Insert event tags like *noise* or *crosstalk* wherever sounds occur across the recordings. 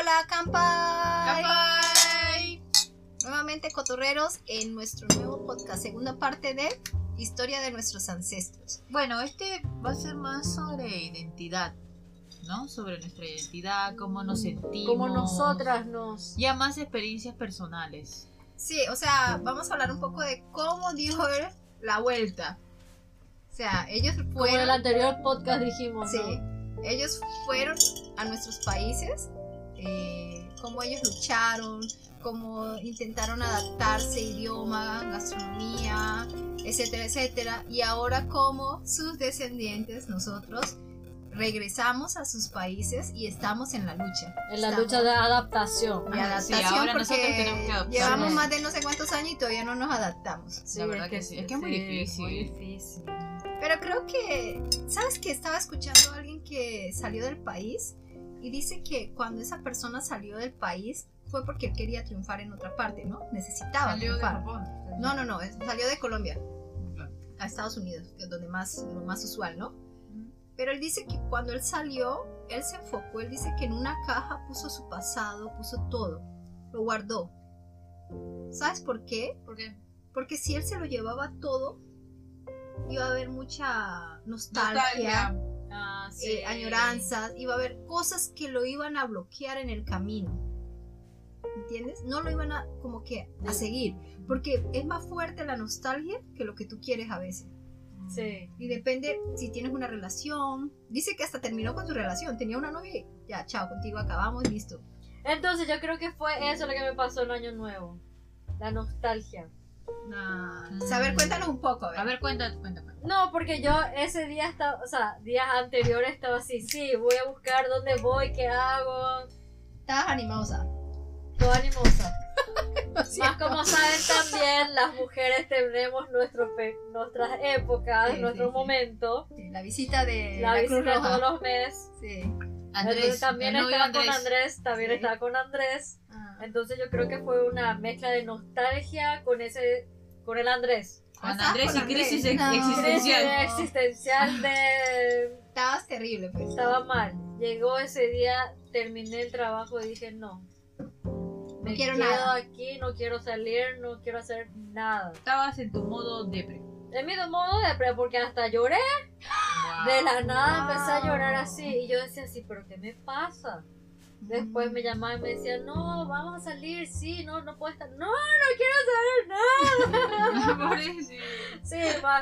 hola, Campai. ¡Campai! Nuevamente cotorreros en nuestro nuevo podcast, segunda parte de Historia de nuestros ancestros. Bueno, este va a ser más sobre identidad, ¿no? Sobre nuestra identidad, cómo nos sentimos. Como nosotras nos. Ya más experiencias personales. Sí, o sea, vamos a hablar un poco de cómo dio la vuelta. O sea, ellos Como en el fueron, anterior podcast dijimos. sí, ¿no? ellos fueron a nuestros países, eh, cómo ellos lucharon, cómo intentaron adaptarse, idioma, gastronomía, etcétera, etcétera. Y ahora cómo sus descendientes, nosotros, regresamos a sus países y estamos en la lucha. En la Estamos- lucha de adaptación. de Ajá, sí, adaptación ahora nosotros porque que llevamos más de no sé cuántos años y todavía no nos adaptamos. Sí, La verdad que sí, es que es muy difícil. Muy difícil. Pero creo que, ¿sabes que Estaba escuchando a alguien que salió del país y dice que cuando esa persona salió del país fue porque él quería triunfar en otra parte, ¿no? Necesitaba Salió de triunfar. Japón. No, no, no, salió de Colombia a Estados Unidos, que es donde más, lo más usual, ¿no? Pero él dice que cuando él salió, él se enfocó, él dice que en una caja puso su pasado, puso todo, lo guardó. ¿Sabes por qué? ¿Por qué? Porque si él se lo llevaba todo, iba a haber mucha nostalgia, Nostalgia. Ah, sí. eh, añoranzas, iba a haber cosas que lo iban a bloquear en el camino. ¿Entiendes? No lo iban a como que a seguir, porque es más fuerte la nostalgia que lo que tú quieres a veces. Sí. Y depende si tienes una relación. Dice que hasta terminó con su relación, tenía una novia y ya, chao, contigo acabamos listo. Entonces yo creo que fue eso lo que me pasó en Año Nuevo. La nostalgia. Nah. Mm. O sea, a ver, cuéntanos un poco. A ver. Ver, cuéntame. No, porque yo ese día estaba, o sea, días anteriores estaba así, sí, voy a buscar dónde voy, qué hago, Estabas animosa. toda animosa. *laughs* Más como saben también, las mujeres tenemos nuestro nuestras épocas, Sí, nuestro sí, sí. momento, Sí, La visita de la, la, visita Cruz Roja. todos los meses. Sí. Entonces, Andrés, también el novio estaba con Andrés, también Sí. estaba con Andrés. Entonces yo creo que fue una mezcla de nostalgia con ese, con el Andrés. Con Andrés con y Andrés. crisis ex- No. existencial. Crisis existencial de Estabas terrible, pues. estaba mal. Llegó ese día, terminé el trabajo y dije no. Me quiero quedo nada. aquí, no quiero salir, no quiero hacer nada. Estabas en tu modo depre. En mi modo de pre porque hasta lloré. De la nada empecé a llorar así. Y yo decía así, pero ¿qué me pasa? Después me llamaban y me decían, no, vamos a salir, sí, no, no puedo estar. No, no quiero saber nada. *laughs* Sí,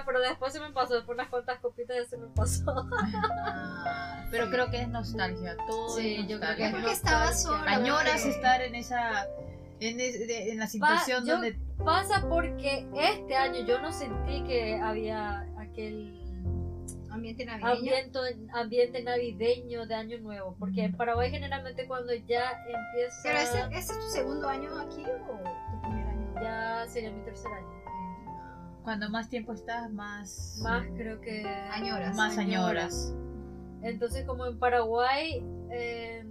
pero después se me pasó, después unas cuantas copitas ya se me pasó. *laughs* Pero creo que es nostalgia, todo Sí, es yo creo que es Porque estaba sola. Añoras estar en esa en, es- de- en la situación yo- donde Pasa porque este año yo no sentí que había aquel Ambiente navideño. ambiente, ambiente navideño de Año Nuevo, porque en Paraguay generalmente cuando ya empieza, Pero ese, ¿ese es tu segundo año aquí o tu primer año? ya sería mi tercer año. cuando más tiempo estás más Más creo que Añoras. más añoras. Entonces como en Paraguay, eh,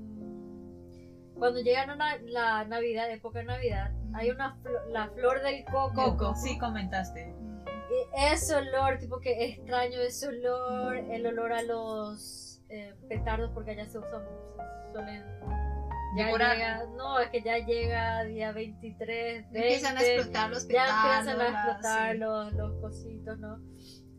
cuando llega la, na- la Navidad, época de Navidad, hay una flo- la flor del coco. Coco, sí comentaste. Ese olor, tipo que extraño ese olor, el olor a los eh, petardos, porque allá se usan, suelen ya Decorar. llega, no, es que ya llega día 23, 20, Empiezan a explotar los ya petardos. empiezan a explotar sí. los, los cositos, ¿no?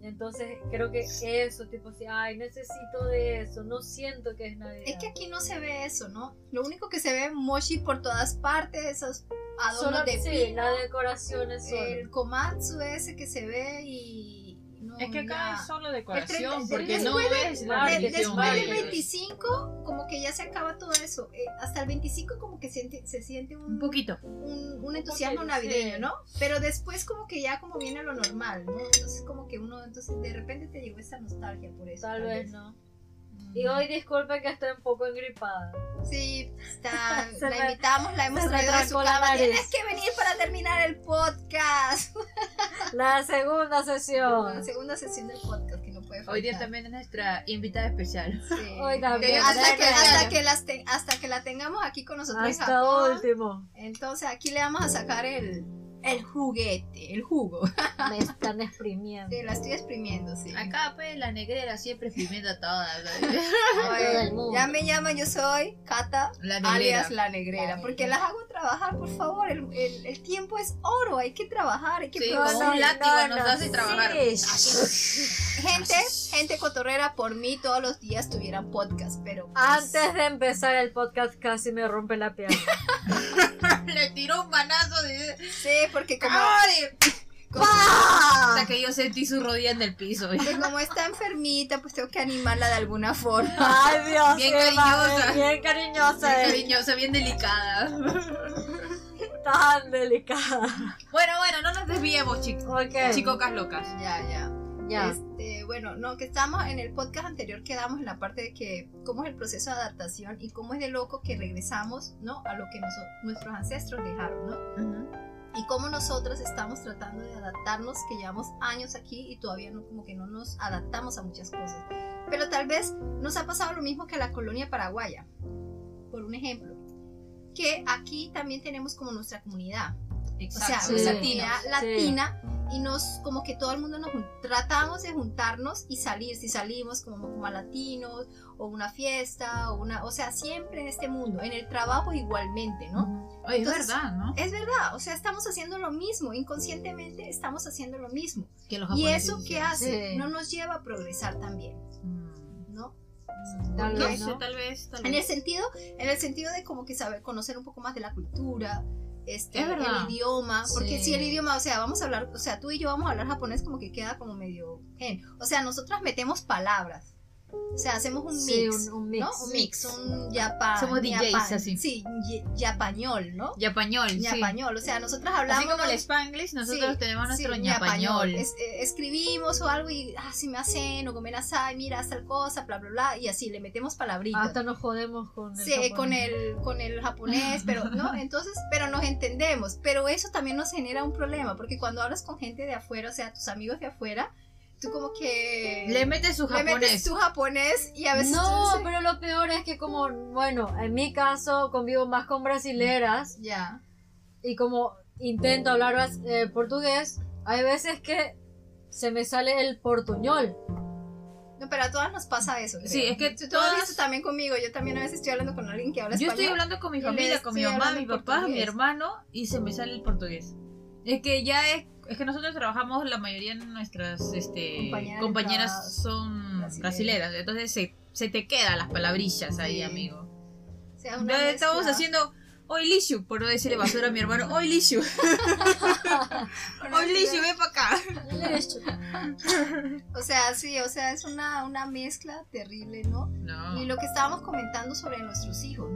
Entonces creo que eso, tipo así, ay, necesito de eso, no siento que es Navidad. Es que aquí no se ve eso, ¿no? Lo único que se ve mochi por todas partes, esos adornos Solo, de sí, pino, la decoración es solo. el komatsu ese que se ve y no, Es que acá ya. es solo decoración, 30 porque después no de- ves la de- después de del ellos. 25, como que ya se acaba todo eso. Eh, hasta el 25 como que siente, se siente un, Un poquito. un, un entusiasmo poquito, navideño, sí. ¿no? Pero después como que ya como viene lo normal, ¿no? Entonces como que uno, entonces de repente te llegó esa nostalgia por eso. Tal vez no. Y hoy disculpen que estoy un poco engripada. Sí, está, *laughs* la me- invitamos, la hemos traído a su cama. Tienes que venir para terminar el podcast. *laughs* La segunda sesión. La segunda sesión del podcast que no puede faltar. Hoy día también es nuestra invitada especial. Sí. *laughs* Hoy también. Hasta que, hasta, que las te- hasta que la tengamos aquí con nosotros en Hasta Japón. último. Entonces aquí le vamos a sacar el, el juguete, el jugo. *laughs* Me están exprimiendo. Sí, la estoy exprimiendo, sí. Acá, pues, la negrera siempre exprimiendo a todas. *laughs* Todo el mundo. Ya me llaman, yo soy Cata, La alias la negrera, La porque negrera. las hago trabajar, por favor. El, el- el tiempo es oro, hay que trabajar, hay que Sí, como un látigo nos hace trabajar. sí. Gente, gente cotorrera, por mí todos los días tuvieran podcast, pero pues, Antes de empezar el podcast casi me rompe la pierna. *laughs* *laughs* Le tiró un manazo de. sí, porque como, ¡Ay! como, Hasta que yo sentí su rodilla en el piso. *laughs* que como está enfermita, pues tengo que animarla de alguna forma. Ay, Dios. Bien cariñosa. Bien cariñosa. Bien eh. cariñosa, bien delicada. *laughs* Tan delicada. Bueno, bueno, no nos desviemos, chicos. Ok. Chicocas locas. Ya, ya. Ya. Este, bueno, no, que estamos en el podcast anterior quedamos en la parte de que cómo es el proceso de adaptación y cómo es de loco que regresamos, ¿no? A lo que noso- nuestros ancestros dejaron, ¿no? Y cómo nosotros estamos tratando de adaptarnos, que llevamos años aquí y todavía no, como que no nos adaptamos a muchas cosas. Pero tal vez nos ha pasado lo mismo que a la colonia paraguaya, por un ejemplo, que aquí también tenemos como nuestra comunidad, Exacto. o sea, Sí. nuestra comunidad latina y nos como que todo el mundo nos tratamos de juntarnos y salir si salimos como, como a latinos o una fiesta o una o sea siempre en este mundo en el trabajo igualmente no Oye, es Entonces- verdad, ¿no? es verdad o sea estamos haciendo lo mismo inconscientemente estamos haciendo lo mismo Que los y eso qué hicieron. hace Sí. no nos lleva a progresar también Mm. no Tal No vez, sé, ¿no? tal vez, tal en el vez. sentido en el sentido de como que saber conocer un poco más de la cultura este, Es el idioma, porque Sí. si el idioma, o sea, vamos a hablar, o sea, tú y yo vamos a hablar japonés como que queda como medio, gen. o sea, nosotras metemos palabras, o sea, hacemos un Sí, mix, un, un mix. ¿no? Un mix, un yapa, Somos DJs así. sí, yapañol, ¿no? Ñapañol, sí. Ñapañol, o sea, nosotras hablamos Así como el. Spanglish, nosotros Sí, tenemos nuestro sí, ñapañol. Es- eh, escribimos o algo y, ah, si me hacen, o comen asai, mira, tal cosa, bla, bla, bla, y así, le metemos palabritas. Hasta nos jodemos con el Sí, con japonés. el, con el japonés, pero no, *laughs* entonces, pero nos entendemos, pero eso también nos genera un problema, porque cuando hablas con gente de afuera, o sea, tus amigos de afuera, tú como que Le metes su le metes japonés. tu japonés y a veces No, pero lo peor es que como, bueno, en mi caso convivo más con brasileras ya, y como intento hablar eh, portugués, hay veces que se me sale el portuñol. no, pero a todas nos pasa eso. creo. Sí, es que tú, lo has todas- visto también conmigo, yo también a veces estoy hablando con alguien que habla Yo estoy español. hablando con mi familia, con mi mamá, mi papá, mi portugués. hermano, y se me sale el portugués. Es que ya es, es que nosotros trabajamos, la mayoría de nuestras este, Compañeras compañeras son brasileras. brasileras, entonces se, se te quedan las palabrillas ahí, Sí. amigo. O sea, una estamos haciendo hoy Lishu, por no decirle basura a mi hermano, hoy Lishu, *laughs* hoy Lishu, ven para acá. O sea, sí, o sea, es una, una mezcla terrible, ¿no? No. Y lo que estábamos comentando sobre nuestros hijos,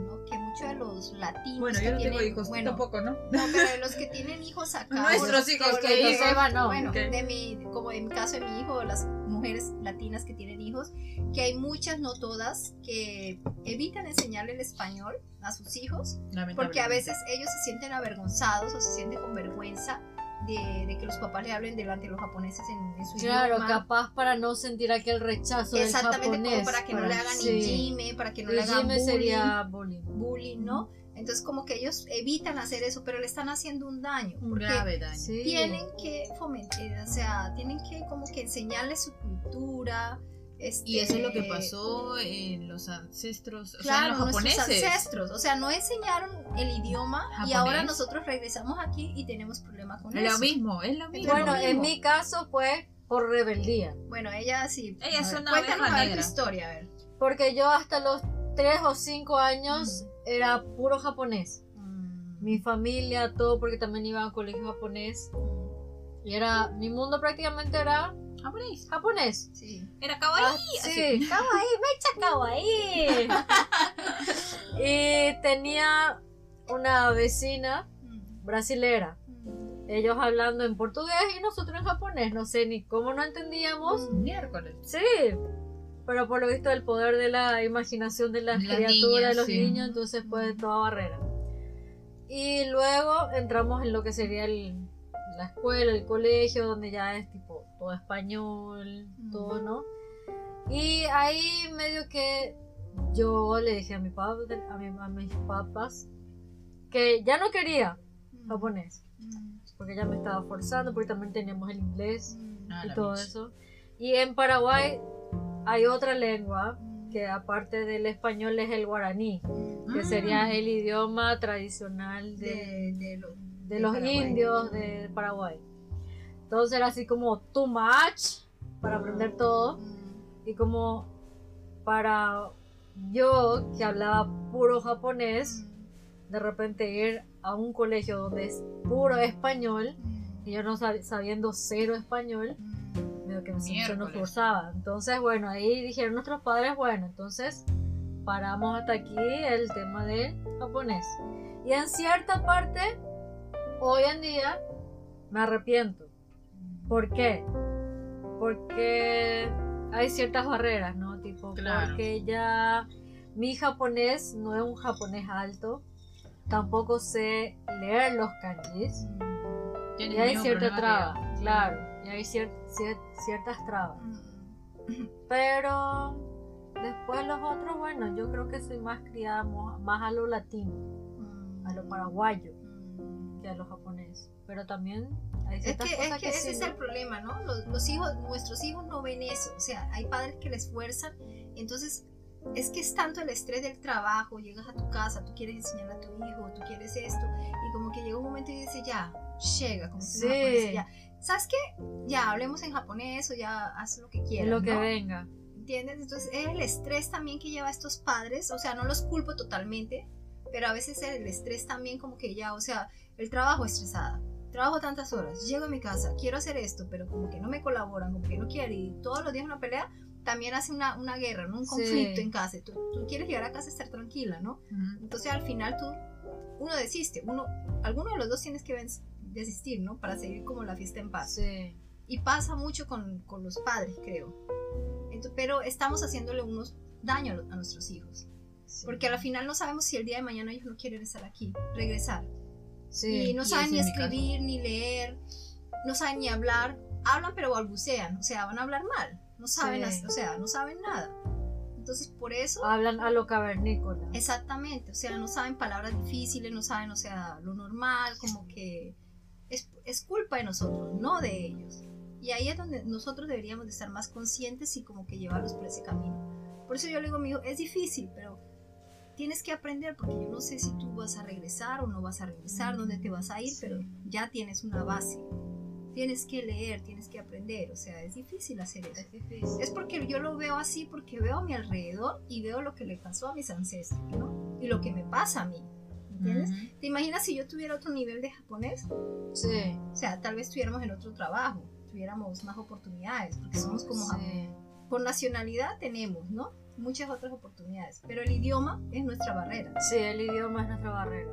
Que muchos de los latinos. Bueno, que yo no tengo tienen- hijos, bueno, tampoco, ¿no? No, pero de los que tienen hijos acá. *laughs* Nuestros hijos, que los hijos. se van, no. Bueno, Ok. de mi, como en mi caso de mi hijo, las mujeres latinas que tienen hijos, que hay muchas, no todas, que evitan enseñarle el español a sus hijos, porque a veces ellos se sienten avergonzados o se sienten con vergüenza de, de que los papás le hablen delante de los japoneses en, en su Claro, idioma. capaz para no sentir aquel rechazo del Exactamente, japonés. como para que no le hagan sí. injime, para que no le hagan bullying. sería bullying. bullying, ¿no? Entonces como que ellos evitan hacer eso, pero le están haciendo un daño. Un grave daño. Sí. tienen que fomentar, o sea, tienen que como que enseñarles su cultura. Este, Y eso es lo que pasó en los ancestros, o sea, en Claro, los nuestros japoneses. ancestros, o sea, no enseñaron el idioma y Japonés. ahora nosotros regresamos aquí y tenemos problemas con Es lo eso. mismo, es lo mismo. Bueno, lo en mismo. mi caso fue por rebeldía. Bueno, ella sí. Ella a es una Cuéntanos a ver tu historia, a ver. Porque yo hasta los 3 o 5 años Mm. era puro japonés. Mi familia, todo, porque también iba a colegio japonés. Y era, mi mundo prácticamente era Japonés. japonés. Sí. Era kawaii. Ah, sí, kawaii, mecha kawaii. *laughs* y tenía una vecina Mm. brasilera. Mm. Ellos hablando en portugués y nosotros en japonés. No sé ni cómo no entendíamos. Miércoles. Sí, pero por lo visto el poder de la imaginación de las Las criaturas, niñas, de los sí. niños, entonces fue toda barrera. Y luego entramos en lo que sería el- la escuela, el colegio, donde ya es tipo todo español, todo, ¿no? Y ahí medio que yo le dije a, mi papá, a, mi- a mis papás que ya no quería japonés. Porque ella me estaba forzando, porque también teníamos el inglés Ah, y todo eso. Y en Paraguay hay otra lengua que aparte del español es el guaraní, que sería el idioma tradicional de, de, de, lo- de de los Paraguay. indios de Paraguay. Entonces era así como too much para aprender todo y como para yo que hablaba puro japonés, de repente ir a un colegio donde es puro español y yo no sab- sabiendo cero español, medio que nos Miércoles. forzaba. Entonces, bueno, ahí dijeron nuestros padres, bueno, entonces paramos hasta aquí el tema del japonés. Y en cierta parte, hoy en día, me arrepiento. ¿Por qué? Porque hay ciertas barreras, ¿no? Tipo, Claro. porque ya mi japonés no es un japonés alto, tampoco sé leer los kanjis. Tienes Y hay cierta traba, que yo. claro. Y hay cier- cier- ciertas trabas. mm, Pero después los otros, bueno, yo creo que soy más criada más a lo latino, mm, a lo paraguayo, mm. que a lo japonés. Pero también hay Es que, es cosas que ese sí, es ¿no? el problema, ¿no? Los, los hijos, nuestros hijos no ven eso. O sea, hay padres que les fuerzan. Entonces, es que es tanto el estrés del trabajo. Llegas a tu casa, tú quieres enseñar a tu hijo, tú quieres esto. Y como que llega un momento y dices, ya, llega. Como Sí. que japoneses, ya. ¿Sabes qué? Ya, hablemos en japonés o ya haz lo que quieras. lo que ¿no? venga. ¿Entiendes? Entonces es el estrés también que lleva a estos padres, o sea, no los culpo totalmente, pero a veces el estrés también como que ya, o sea, el trabajo estresada, trabajo tantas horas, llego a mi casa, quiero hacer esto, pero como que no me colaboran, como que no quieren y todos los días una pelea, también hace una, una guerra, ¿no? un Sí. conflicto en casa, tú, tú quieres llegar a casa y estar tranquila, ¿no? Ujú. Entonces al final tú, uno desiste, uno, alguno de los dos tienes que desistir, ¿no? Para seguir como la fiesta en paz. Sí. Y pasa mucho con, con los padres, creo. Ento- pero estamos haciéndole unos daño a, a nuestros hijos. sí. Porque al final no sabemos si el día de mañana ellos no quieren estar aquí, regresar. Sí. y no saben ni escribir, ni leer, no saben ni hablar. Hablan pero balbucean, o sea, van a hablar mal. No saben, Sí. o sea, no saben nada. Entonces, por eso, Hablan a lo cavernícola. exactamente, o sea, no saben palabras difíciles, no saben, o sea, lo normal, como que es, es culpa de nosotros, no de ellos. Y ahí es donde nosotros deberíamos de estar más conscientes y como que llevarlos por ese camino. Por eso yo le digo a mi hijo, es difícil, pero tienes que aprender porque yo no sé si tú vas a regresar o no vas a regresar, dónde te vas a ir, pero ya tienes una base. Tienes que leer, tienes que aprender, o sea, es difícil hacer eso. Es difícil. Es porque yo lo veo así, porque veo a mi alrededor y veo lo que le pasó a mis ancestros, ¿no? Y lo que me pasa a mí, ¿entiendes? Ujú. ¿Te imaginas si yo tuviera otro nivel de japonés? Sí. O sea, tal vez estuviéramos en otro trabajo, tuviéramos más oportunidades, porque somos como Sí. japoneses. Por nacionalidad tenemos, ¿no? Muchas otras oportunidades, pero el idioma es nuestra barrera. Sí, el idioma es nuestra barrera.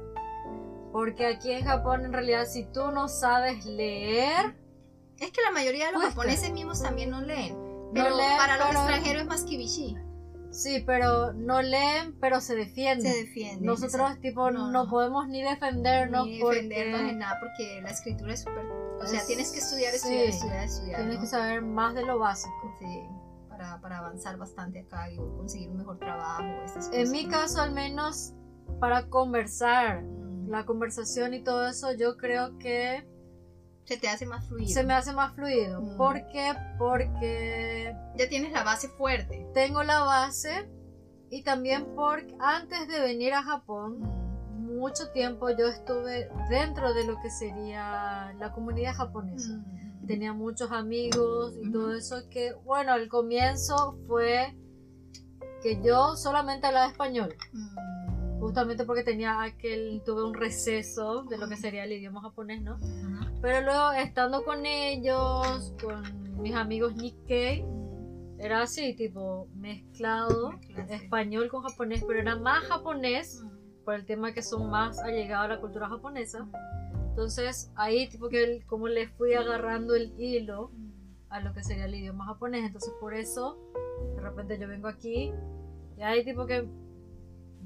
Porque aquí en Japón, en realidad, si tú no sabes leer, Es que la mayoría de los japoneses mismos también no leen, pero no leen, para los pero- extranjeros es más kibishi, Sí, pero no leen, pero se defienden. se defienden. Nosotros, exacto. tipo, No. no, podemos ni defendernos ni porque defendernos en nada porque la escritura es súper o sea Es- tienes que estudiar sí. estudiar estudiar estudiar tienes ¿no? que saber más de lo básico. Sí, para, para avanzar bastante acá y conseguir un mejor trabajo estas En cosas, mi caso, al menos, para conversar, Mm. la conversación y todo eso, yo creo que se te hace más fluido se me hace más fluido. Mm. ¿Por qué? Porque ya tienes la base fuerte tengo la base y también porque antes de venir a Japón, Mm. mucho tiempo yo estuve dentro de lo que sería la comunidad japonesa. Mm. Tenía muchos amigos y todo eso que, bueno, al comienzo fue que yo solamente hablaba español, Mm. justamente porque tenía aquel, tuve un receso de lo que sería el idioma japonés, ¿no? Pero luego estando con ellos, con mis amigos Nikkei, era así, tipo mezclado, español con japonés, pero era más japonés Mm. por el tema que son más allegados a la cultura japonesa. Entonces ahí tipo que el- como le fui agarrando el hilo a lo que sería el idioma japonés. Entonces por eso de repente yo vengo aquí y hay tipo que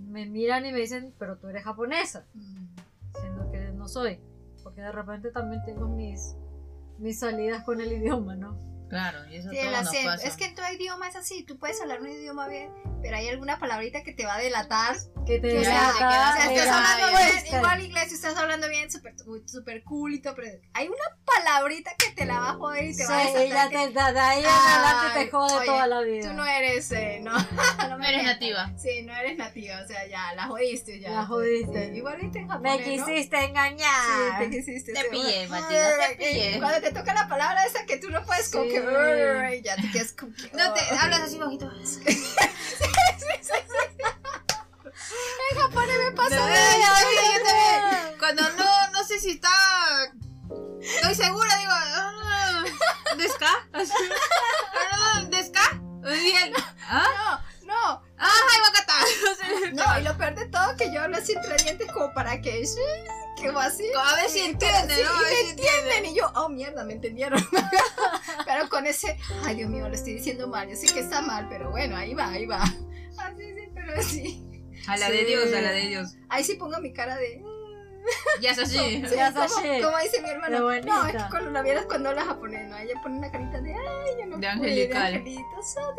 me miran y me dicen, pero tú eres japonesa, siendo que no soy. Porque de repente también tengo mis, mis salidas con el idioma, ¿no? Claro, y eso Sí, todo el nos pasa. Es que en todo idioma es así, tú puedes hablar un idioma bien, pero hay alguna palabrita que te va a delatar que te O sea, que- o sea, estás la hablando bien, igual inglés, estás hablando bien, súper super cool y todo, pero hay una palabrita que te la va a joder y te va a Sí, y ya desatar. te, que de, ahí en adelante te jode oye, toda la vida. Tú no eres, eh, no. No eres nativa. Sí, no eres nativa, o sea, ya, la jodiste ya. La jodiste. Sí, igualito en Me japonés, ¿no? quisiste Sí, engañar. te quisiste. Te sí, pillé. Matilda, te pillé. Cuando te toca la palabra esa que tú no puedes como Sí. que... ay, Ya te quedas como que... No te hablas así bajito. *laughs* En japonés me pasa también. Cuando no, no sé si está. Estoy segura, digo. ¿Desca? Ah, ¿Desca? Bien. ¿Ah? No, no, ¡Ah, Wakata! No y lo peor de todo que yo hablo así entre dientes como para que... sí, Que va así. A ver si Sí, entienden, pero ¿no? sí, A ver si entienden. Y yo, oh mierda, me entendieron. *laughs* pero con ese, ay Dios mío, lo estoy diciendo mal. Yo sé que está mal, pero bueno, ahí va, ahí va. Así sí, pero sí. A la de Dios, a la de Dios. Ahí sí pongo mi cara de. Ya es así. Sí, Ya como, dice mi hermano. No, es que cuando la vieras cuando habla japonés, ¿no? Ella pone una carita de ay, yo no De angelical. De angelito, so.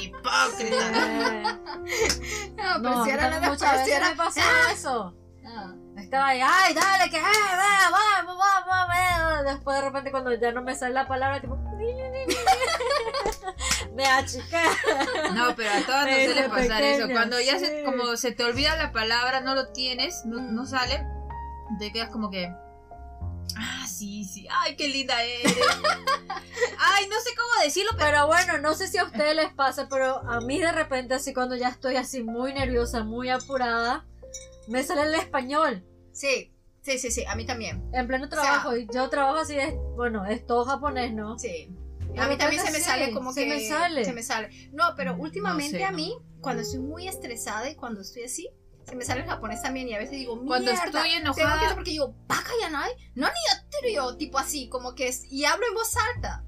Hipócrita. Eh, No, pero No, si era la muchas veces era- me pasó eso. Ah. Estaba ahí, ay, dale, que, ay, va, vamos, vamos, vamos. Después de repente cuando ya no me sale la palabra, tipo, me achiqué. No, pero a todas nos suele pasar eso. pequeña, Cuando ya se, sí. como se te olvida la palabra, no lo tienes, no, no sale, te quedas como que. Ah, sí, sí. Ay, qué linda eres. *laughs* Ay, no sé cómo decirlo, pero. Pero bueno, no sé si a ustedes les pasa, pero a mí de repente, así cuando ya estoy así muy nerviosa, muy apurada, me sale el español. Sí, sí, sí, sí, a mí también. En pleno sea- trabajo, y yo trabajo así, es, bueno, es todo japonés, ¿no? Sí. A mí también se repente me sí, sale como se que. me sale. Se me sale. No, pero últimamente sé, a no. mí, cuando estoy muy estresada y cuando estoy así, se me sale el japonés también y a veces digo, Cuando estoy Tengo que enojada. porque digo, baka ya no hay, no ni yo, tipo así, como que es, y hablo en voz alta.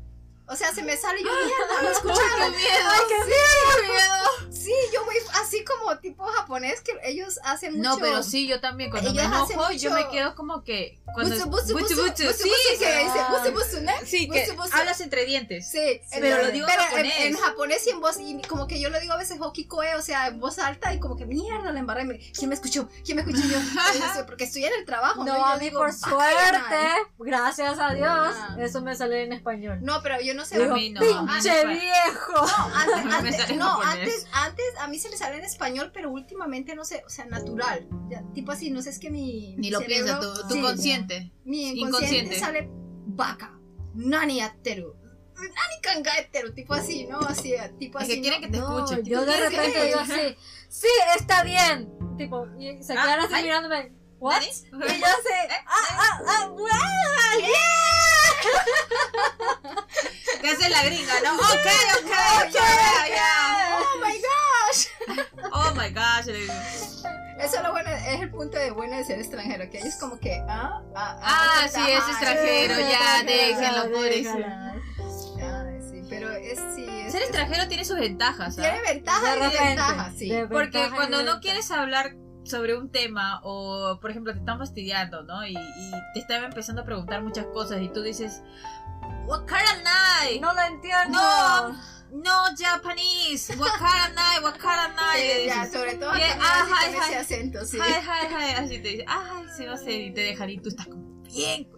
O sea, se me sale yo, mierda, no ¡Qué escucharon. miedo! Ay, qué ¡Qué miedo! Sí, yo voy así como tipo japonés que ellos hacen mucho. No, pero sí, yo también. Cuando me Ellos hacen enojo, yo me quedo como que. Cuando Busu, busu, buchu, busu, buchu, busu, sí, que dice, ah. busu, busu, ¿no? sí, que hablas entre dientes. Sí, Pero lo digo en japonés. En, japonés y en voz, y como que yo lo digo a veces hokikoe, o sea, en voz alta y como que mierda, la embarré. me- ¿Quién me escuchó? ¿Quién me escuchó? Yo, porque estoy en el trabajo. No, a mí por "Baka suerte, yanai". gracias a Dios, Ah. eso me sale en español. No, pero yo no sé. Digo, a mí no, a mí no viejo. No, *laughs* antes, A mí me antes- no, antes, antes a mí se me sale en español, pero últimamente no sé, o sea, natural. Ya, tipo así, no sé, es que mi. Ni mi lo cerebro- piensas, tu, tu sí, consciente. Mi inconsciente, inconsciente. sale baka, nani atteru, nani kangaeteru, tipo así, ¿no? Así, tipo Es así. que quieren ¿no? que te No, escuchen. yo de repente te digo así, *laughs* sí, está bien. Tipo, y se Ah, quedan así ay. mirándome, ¿what? ¿Nani? *laughs* Y yo así, ah, ah, ah, wow, ¿Qué hace *laughs* la gringa, no? Ok, ok, ok, ya. Oh my god. *laughs* Oh my gosh. Eso es lo bueno, es el punto de bueno de ser extranjero, que ellos como que, ah, ah, Ah, sí, es ajá, extranjero, sí, ya, déjenlo, pobrecito. Sí, pero es sí. Es, Ser es- extranjero tiene sus ventajas, Tiene ¿sabes? ventajas De y repente, desventajas, sí. de- Porque Ventaja y cuando no quieres hablar sobre un tema o, por ejemplo, te están fastidiando, ¿no? Y, y te están empezando a preguntar muchas cosas y tú dices, Wakaranai, no lo entiendo. no, no Japanese, Wakaranai, Wakaranai. *laughs* Sí, le ya, dices. sobre todo así ajá, con ajá. ese acento, sí. Hi, hi, así te dice, ay, sí va a ser, y te dejan y tú estás como, bien,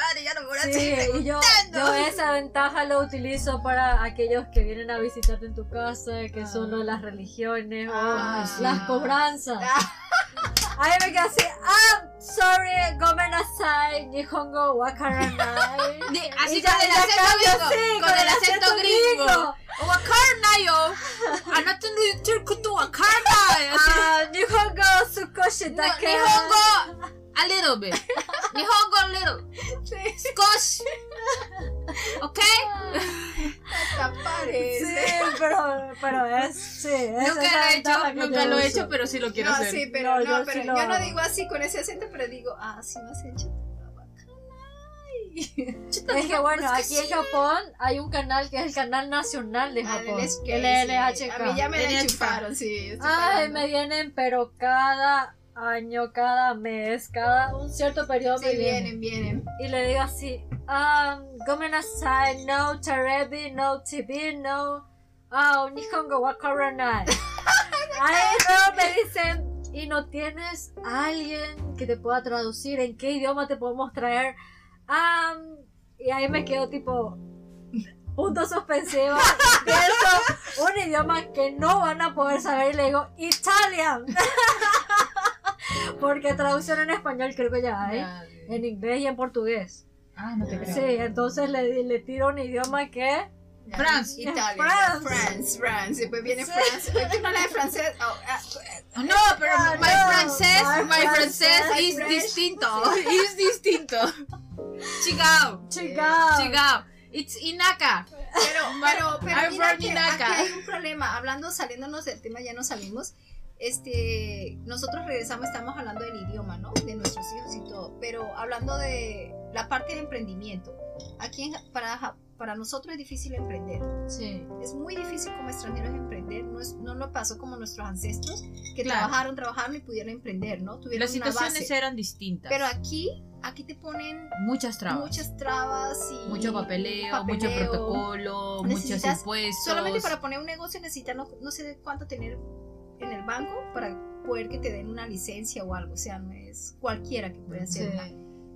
madre, ya no me voy a Sí, seguir y yo, preguntando". yo esa ventaja lo utilizo para aquellos que vienen a visitarte en tu casa, que Ah. son lo de las religiones Ah, o sí. las cobranzas. Ah. Ahí me quedo así, ah, sorry, gomenasai, nihongo wakaranai. *laughs* Así Y con el acento gringo, sí, con el acento gringo. Wakaranai yo, anata *laughs* no yutteru koto wakaranai. Ah, nihongo sukoshi dake. Nihongo a little bit. Nihongo a little. Sí, Skoshi. ¿Ok? hasta Sí, parece. pero, pero es, sí, es Nunca lo he hecho, nunca lo he uso. hecho, pero sí lo quiero no, hacer. sí, pero No, no, yo pero sí yo, lo no digo así con ese acento, pero digo, ah, sí me has hecho. Es que bueno, *laughs* aquí en Japón hay un canal que es el canal nacional de Ah, Japón, el sí. NHK. A mí ya me la NHK. enchufaron, sí. Ay, me vienen, pero cada año, cada mes, cada un cierto periodo me Sí, vienen. vienen, vienen. Y le digo así, um, gomenasai, no terebi, no TV, no, ah, nihongo wakaranai. *laughs* Ahí luego me dicen, ¿y no tienes alguien que te pueda traducir? ¿En qué idioma te podemos traer? Am, y ahí me quedo tipo, punto suspensivo. Pienso, un idioma que no van a poder saber y le digo, Italian. *laughs* Porque traducción en español creo que ya hay. En inglés y en portugués. Ah, no te creo. Sí, entonces le, le tiro un idioma que... France. Italia. France. France. France. Después viene Sí. France. Tú no hablas francés. Oh, ah, No, pero Ah, my no, francés, my my francés francés, *laughs* is distinto. Is distinto. Chigao. Chica. Chigao. It's Inaka. Pero, pero, pero I'm mira from que Inaca. aquí hay un problema. Hablando, saliéndonos del tema, ya no salimos. Este, nosotros regresamos, estamos hablando del idioma, ¿no? De nuestros hijos y todo. Pero hablando de la parte de emprendimiento. Aquí en- para, para nosotros es difícil emprender. Sí. Es muy difícil como extranjeros emprender. No, es, no nos pasó como nuestros ancestros que Claro. trabajaron, trabajaron y pudieron emprender, ¿no? Tuvieron Las una situaciones base. eran distintas. Pero aquí, aquí te ponen muchas trabas. muchas trabas y mucho papeleo, mucho papeleo. protocolo, muchos impuestos. Solamente para poner un negocio necesitas no, no sé cuánto tener en el banco para poder que te den una licencia o algo. O sea, no es cualquiera que puede Sí. hacer.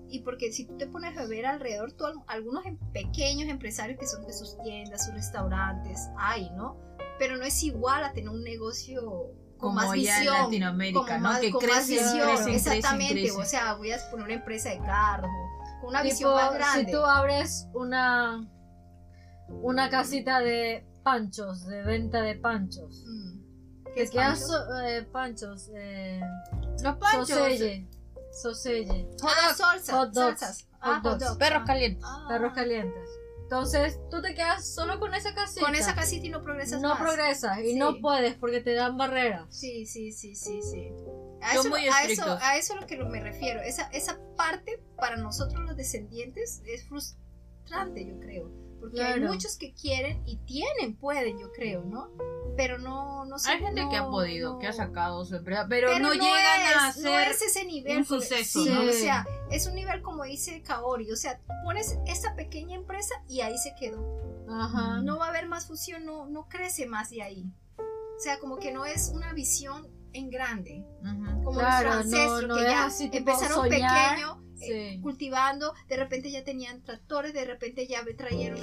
Y porque si tú te pones a ver alrededor, tú, algunos em- pequeños empresarios que son de sus tiendas, sus restaurantes, hay, ¿no? Pero no es igual a tener un negocio con como más allá visión. en Latinoamérica, ¿no? más, que con más crece, visión, crece, exactamente. crece. O sea, voy a poner una empresa de carros, con una visión Tipo, más grande. si tú abres una una casita de panchos, de venta de panchos. Mm. ¿Qué es quedas pancho? so- eh, panchos, eh, Los panchos, soselle, soselle, Ah, salsa, Hot dogs. salsas. Ah, Hot hot dogs. dogs. perros Ah. calientes. Ah. perros calientes. Entonces, tú te quedas solo con esa casita. Con esa casita y no progresas no más. progresas y Sí. no puedes porque te dan barreras. Sí, sí, sí, sí, sí. A eso, a, eso, a eso es lo que me refiero. Esa, esa parte para nosotros los descendientes es frustrante, yo creo. Porque hay Claro. muchos que quieren y tienen, pueden, yo creo, ¿no? Pero no, no sé. Hay gente que ha no- podido, no- que ha sacado su empresa, pero, Pero no, llegan a es, ser No es ese nivel. un porque- suceso, sí, ¿no? O sea, es un nivel como dice Kaori. O sea, pones esa pequeña empresa y ahí se quedó. Ajá. no va a haber más fusión, no, no crece más de ahí. O sea, como que no es una visión en grande, Ujú. como Claro, nuestros ancestros no- no que ya empezaron soñar. pequeño, eh, Sí. cultivando, de repente ya tenían tractores, de repente ya trajeron,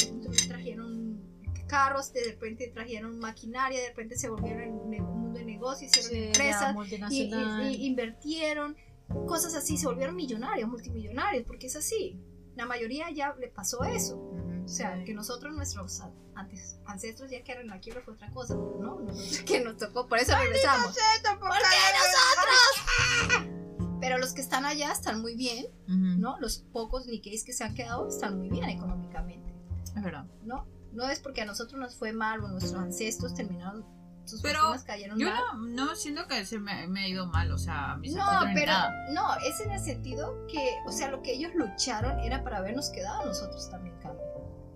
trajeron carros, de repente trajeron maquinaria, de repente se volvieron en un mundo de negocios, hicieron Sí, empresas, y, y- y invirtieron, cosas así, se volvieron millonarios, multimillonarios, porque es así. La mayoría ya le pasó eso. O sea, que nosotros, nuestros antes, ancestros ya quedaron quiebra fue otra cosa, ¿no? Nosotros *laughs* que nos tocó, por eso regresamos. ¿Por qué nosotros? *laughs* Pero los que están allá están muy bien, Ujú. ¿no? Los pocos Nikkeis que se han quedado están muy bien económicamente, Es verdad. ¿no? No es porque a nosotros nos fue mal o nuestros ancestros terminaron, sus Pero cayeron Yo mal. no, no siento que se me, me ha ido mal, o sea, mis No, pero no, es en el sentido que, o sea, lo que ellos lucharon era para habernos quedado a nosotros también cambio.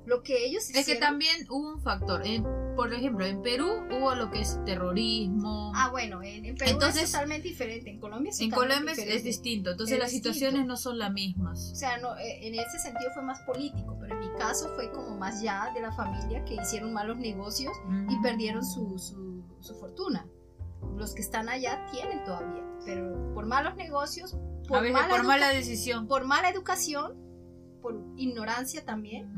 Lo que ellos Es que hicieron- también hubo un factor. En- por ejemplo, en Perú hubo lo que es terrorismo. Ah, bueno, en, en Perú Entonces, es totalmente diferente. En Colombia es en Colombia es, diferente. es distinto. Entonces Es las distinto. situaciones no son las mismas. O sea, no, eh, en ese sentido fue más político, pero en mi caso fue como más ya de la familia que hicieron malos negocios y perdieron su, su, su fortuna. Los que están allá tienen todavía, pero por malos negocios, por, veces mala, por mala decisión. por mala educación, por ignorancia también.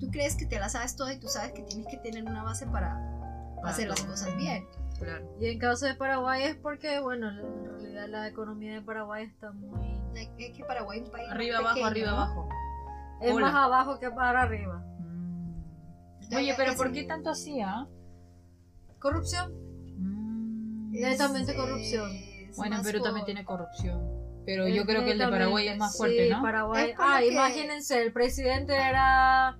Tú crees que te la sabes toda y tú sabes que tienes que tener una base para Para hacer las cosas bien. Claro. Y en caso de Paraguay es porque, bueno, en realidad la economía de Paraguay está muy... Es que Paraguay es un país Arriba, abajo, pequeño, arriba, ¿no? abajo. Es Hola. más abajo que para arriba. Mm. Oye, pero ¿por qué tanto así, ah? Corrupción. Mm. Corrupción. es Bueno, más Perú también por- tiene corrupción. Pero Es yo creo que el de Paraguay es más fuerte, sí, ¿no? Paraguay. Es por Ah, que- imagínense, el presidente era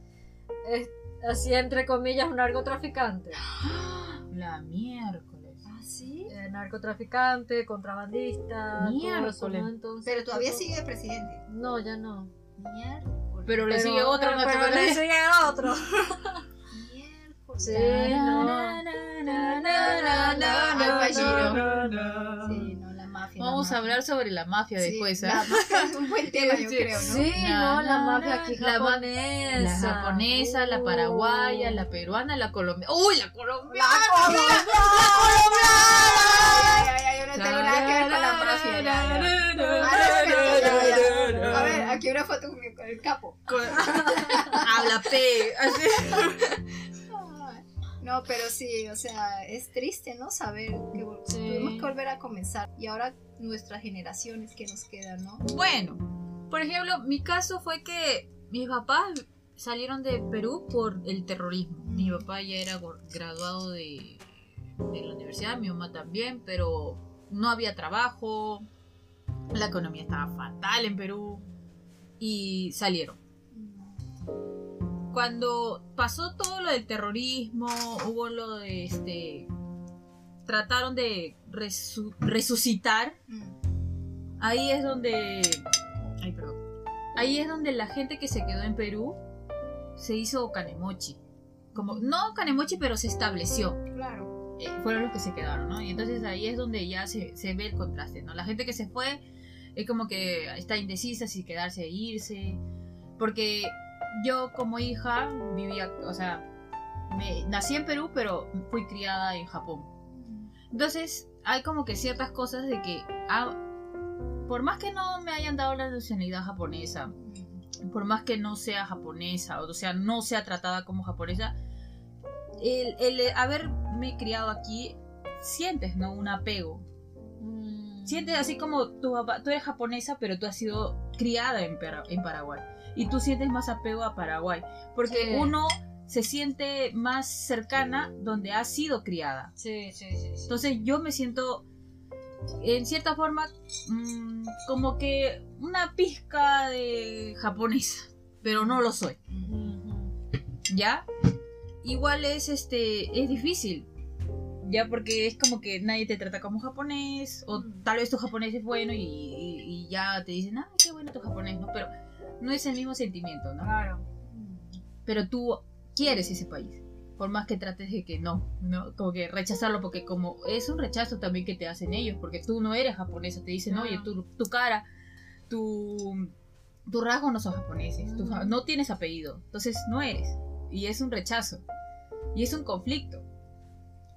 es- así entre comillas un narcotraficante. La miércoles. Ah, sí. Eh, narcotraficante, contrabandista, todo Miércoles. eso, ¿no? Entonces, Pero todavía sigue de presidente. No, ya no. Miércoles. Pero le Pero- sigue otro, pero, ¿no te pero le sigue otro. Miércoles. Sí, no. Al Pacino. Sí, no, Vamos la a hablar sobre la mafia Sí, después, la ¿ah? mafia es un buen *laughs* tema, yo creo, ¿no? Sí, Na, no, la na, mafia aquí la japonesa. La japonesa, la paraguaya, Uh. la peruana, la colombiana. ¡Uy, la colombiana! La colombiana. Ay, ay, ay, yo no tengo nada que ver con la mafia. ya. A ver, aquí una foto con el capo. *laughs* Habla P. No, pero sí, o sea, es triste, ¿no? Saber que. Tuvimos que volver a comenzar. Y ahora nuestras generaciones que nos quedan, ¿no? Bueno, por ejemplo, mi caso fue que mis papás salieron de Perú por el terrorismo. Mi papá ya era graduado de, de la universidad, mi mamá también, pero no había trabajo, la economía estaba fatal en Perú y salieron. Cuando pasó todo lo del terrorismo, hubo lo de este. Trataron de resu- resucitar Mm. Ahí es donde. Ay, perdón. Ahí es donde la gente que se quedó en Perú se hizo Kanemochi. Como, no Kanemochi, pero se estableció. Claro. Eh, fueron los que se quedaron, ¿no? Y entonces ahí es donde ya se, se ve el contraste, ¿no? La gente que se fue es como que está indecisa si quedarse o irse. Porque yo como hija vivía, o sea, me, nací en Perú, pero fui criada en Japón. Entonces, hay como que ciertas cosas de que, ah, por más que no me hayan dado la nacionalidad japonesa, por más que no sea japonesa, o sea, no sea tratada como japonesa, el, el haberme criado aquí, sientes, ¿no? Un apego. Mm. Sientes así como tu papá, tú eres japonesa, pero tú has sido criada en, en Paraguay. Y tú sientes más apego a Paraguay. Porque Sí. uno se siente más cercana donde ha sido criada. Sí, sí, sí. sí. Entonces yo me siento, en cierta forma, mm, como que una pizca de japonesa, pero no lo soy. ¿ya? Igual es, este, es difícil, ¿ya? Porque es como que nadie te trata como japonés, o tal vez tu japonés es bueno y, y- y ya te dicen, ah, qué bueno tu japonés, ¿no? Pero no es el mismo sentimiento, ¿no? Claro. pero tú quieres ese país. Por más que trates de que no, ¿no? Como que rechazarlo, porque como es un rechazo también que te hacen ellos, porque tú no eres japonesa, te dicen, Ah. oye, tu, tu cara, tu, tu rasgo no son japoneses, tu no tienes apellido, entonces no eres. Y es un rechazo. Y es un conflicto.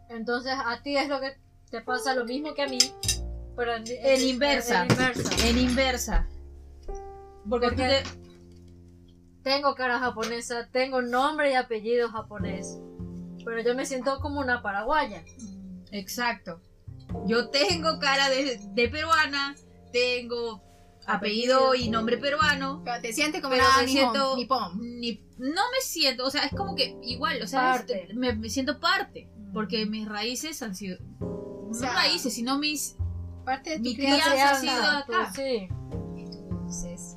Entonces a ti es lo que te pasa lo mismo que a mí, pero en, En inversa. en inversa. En inversa. Porque, tú Porque- te- Tengo cara japonesa, tengo nombre y apellido japonés, pero yo me siento como una paraguaya. Exacto. Yo tengo cara de, de peruana, tengo apellido y nombre peruano, Pero te sientes como Pero una me siento- nipón. ni, no me siento, o sea, es como que igual, o sea, Parte. me, me siento parte, porque mis raíces han sido, no sea, raíces, sino mis, Parte de tu mi crianza. crianza ha sido pues, acá. sí. Entonces,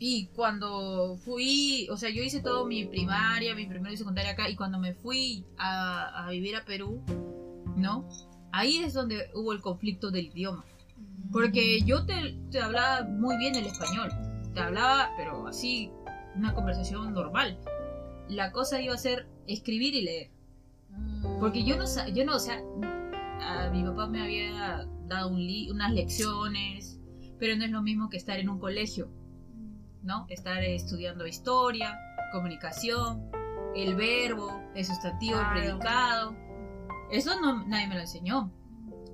y cuando fui, o sea, yo hice todo mi primaria, mi primero y secundaria acá, y cuando me fui a, a vivir a Perú, ¿no? Ahí es donde hubo el conflicto del idioma. Porque yo te, te hablaba muy bien el español. Te hablaba, pero así, una conversación normal. La cosa iba a ser escribir y leer. Porque yo no, yo no, o sea, a mi papá me había dado un li- unas lecciones, pero no es lo mismo que estar en un colegio, ¿no? Estar estudiando historia, comunicación, el verbo, el sustantivo, el predicado. Eso no, nadie me lo enseñó.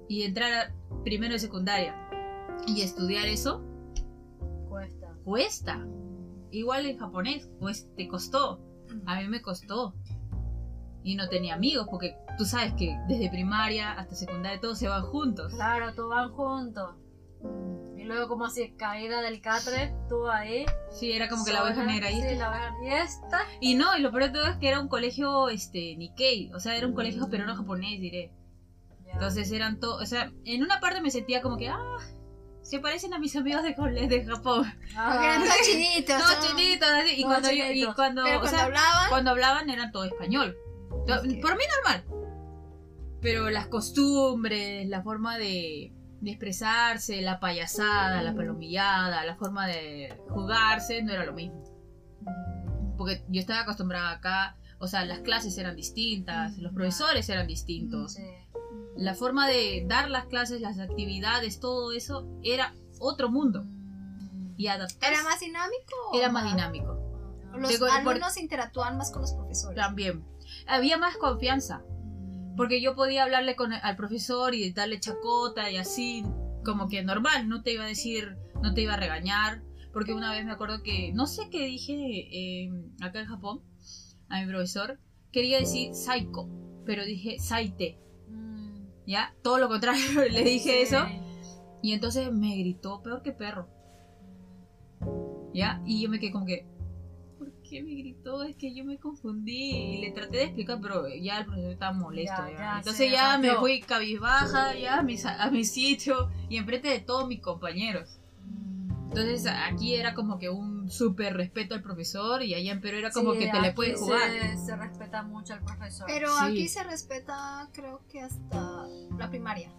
Y entrar a primero de secundaria y estudiar eso Cuesta. cuesta. Igual en japonés, pues te costó. A mí me costó. Y no tenía amigos, porque tú sabes que desde primaria hasta secundaria todos se van juntos. Claro, todos van juntos. Y luego como así, caída del catre, tú ahí. Sí, era como que la oveja negra ahí. Sí, la oveja Y esta. Y no, y lo peor de todo es que era un colegio este Nikkei, o sea, era un colegio peruano japonés, diré. Ya. Entonces eran todos, o sea, en una parte me sentía como que, ah, se parecen a mis amigos de cole- de Japón. Porque eran Ah, todos chinitos. Todos ¿no? chinitos, así, y Todos cuando yo, y cuando, Pero o cuando sea, hablaban, cuando hablaban era todo español. To- Ok. Por mí normal. Pero las costumbres, la forma de, de expresarse, la payasada, la palomillada, la forma de jugarse, no era lo mismo. Porque yo estaba acostumbrada acá, o sea, las clases eran distintas, los profesores eran distintos. sí. La forma de dar las clases, las actividades, todo eso era otro mundo. Y adaptarse ¿Era más dinámico? era más dinámico. Los Digo, por- alumnos interactúan más con los profesores. También. Había más confianza. Porque yo podía hablarle con al profesor y darle chacota y así, como que normal, no te iba a decir, no te iba a regañar. Porque una vez me acuerdo que, no sé qué dije eh, acá en Japón, a mi profesor, quería decir saiko, pero dije saite, Mm. ¿ya? Todo lo contrario, *laughs* le dije eso. Y entonces me gritó peor que perro, ¿ya? Y yo me quedé como que, ¿por qué me gritó? Es que yo me confundí y le traté de explicar, pero ya el profesor estaba molesto. Ya, ya. ya, entonces ya me fui cabizbaja, ya a mi, a mi sitio y enfrente de todos mis compañeros. Entonces aquí era como que un súper respeto al profesor y allá en Perú era como Sí, que te le puedes jugar. Se, respeta mucho al profesor. Pero Sí. aquí se respeta, creo que hasta la primaria.